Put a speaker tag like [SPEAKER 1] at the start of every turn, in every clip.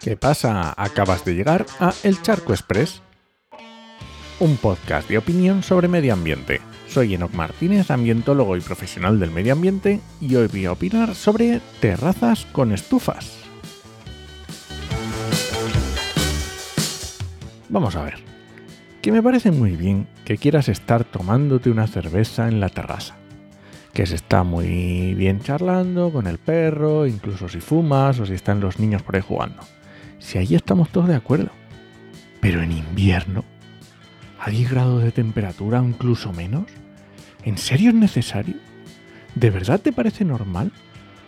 [SPEAKER 1] ¿Qué pasa? Acabas de llegar a El Charco Express, un podcast de opinión sobre medio ambiente. Soy Enoc Martínez, ambientólogo y profesional del medio ambiente, y hoy voy a opinar sobre terrazas con estufas. Vamos a ver, que me parece muy bien que quieras estar tomándote una cerveza en la terraza que se está muy bien charlando con el perro, incluso si fumas o si están los niños por ahí jugando. Si ahí estamos todos de acuerdo. Pero en invierno, a 10 grados de temperatura o incluso menos, ¿en serio es necesario? ¿De verdad te parece normal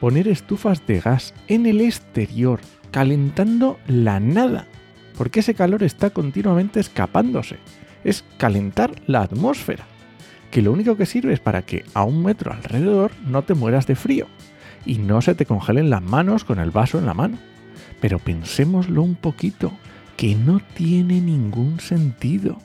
[SPEAKER 1] poner estufas de gas en el exterior, calentando la nada? Porque ese calor está continuamente escapándose. Es calentar la atmósfera que lo único que sirve es para que a un metro alrededor no te mueras de frío y no se te congelen las manos con el vaso en la mano. Pero pensémoslo un poquito, que no tiene ningún sentido.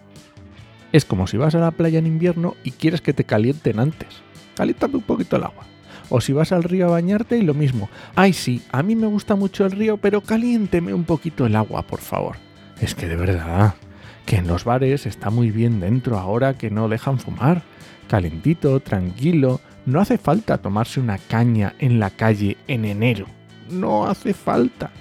[SPEAKER 1] Es como si vas a la playa en invierno y quieres que te calienten antes. Caliéntame un poquito el agua. O si vas al río a bañarte y lo mismo. Ay, sí, a mí me gusta mucho el río, pero caliénteme un poquito el agua, por favor. Es que de verdad, que en los bares está muy bien dentro ahora que no dejan fumar calentito, tranquilo. No hace falta tomarse una caña en la calle en enero. No hace falta.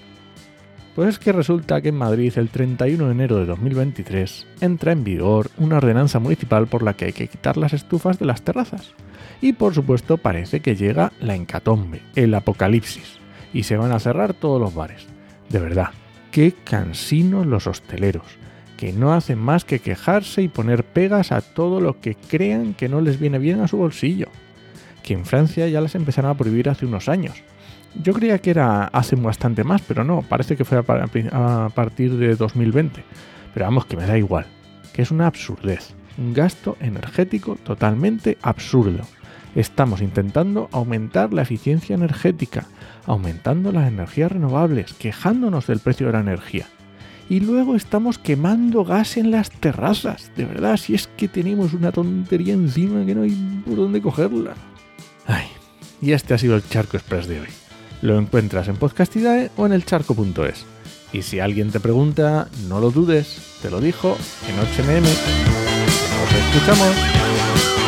[SPEAKER 1] Pues es que resulta que en Madrid el 31 de enero de 2023 entra en vigor una ordenanza municipal por la que hay que quitar las estufas de las terrazas. Y por supuesto parece que llega la encatombe, el apocalipsis, y se van a cerrar todos los bares. De verdad, qué cansinos los hosteleros que no hacen más que quejarse y poner pegas a todo lo que crean que no les viene bien a su bolsillo. Que en Francia ya las empezaron a prohibir hace unos años. Yo creía que era hace bastante más, pero no, parece que fue a partir de 2020. Pero vamos, que me da igual, que es una absurdez, un gasto energético totalmente absurdo. Estamos intentando aumentar la eficiencia energética, aumentando las energías renovables, quejándonos del precio de la energía y luego estamos quemando gas en las terrazas. De verdad, si es que tenemos una tontería encima que no hay por dónde cogerla. Ay, y este ha sido el Charco Express de hoy. Lo encuentras en Podcastidae o en elcharco.es. Y si alguien te pregunta, no lo dudes, te lo dijo en 8mm. Nos escuchamos.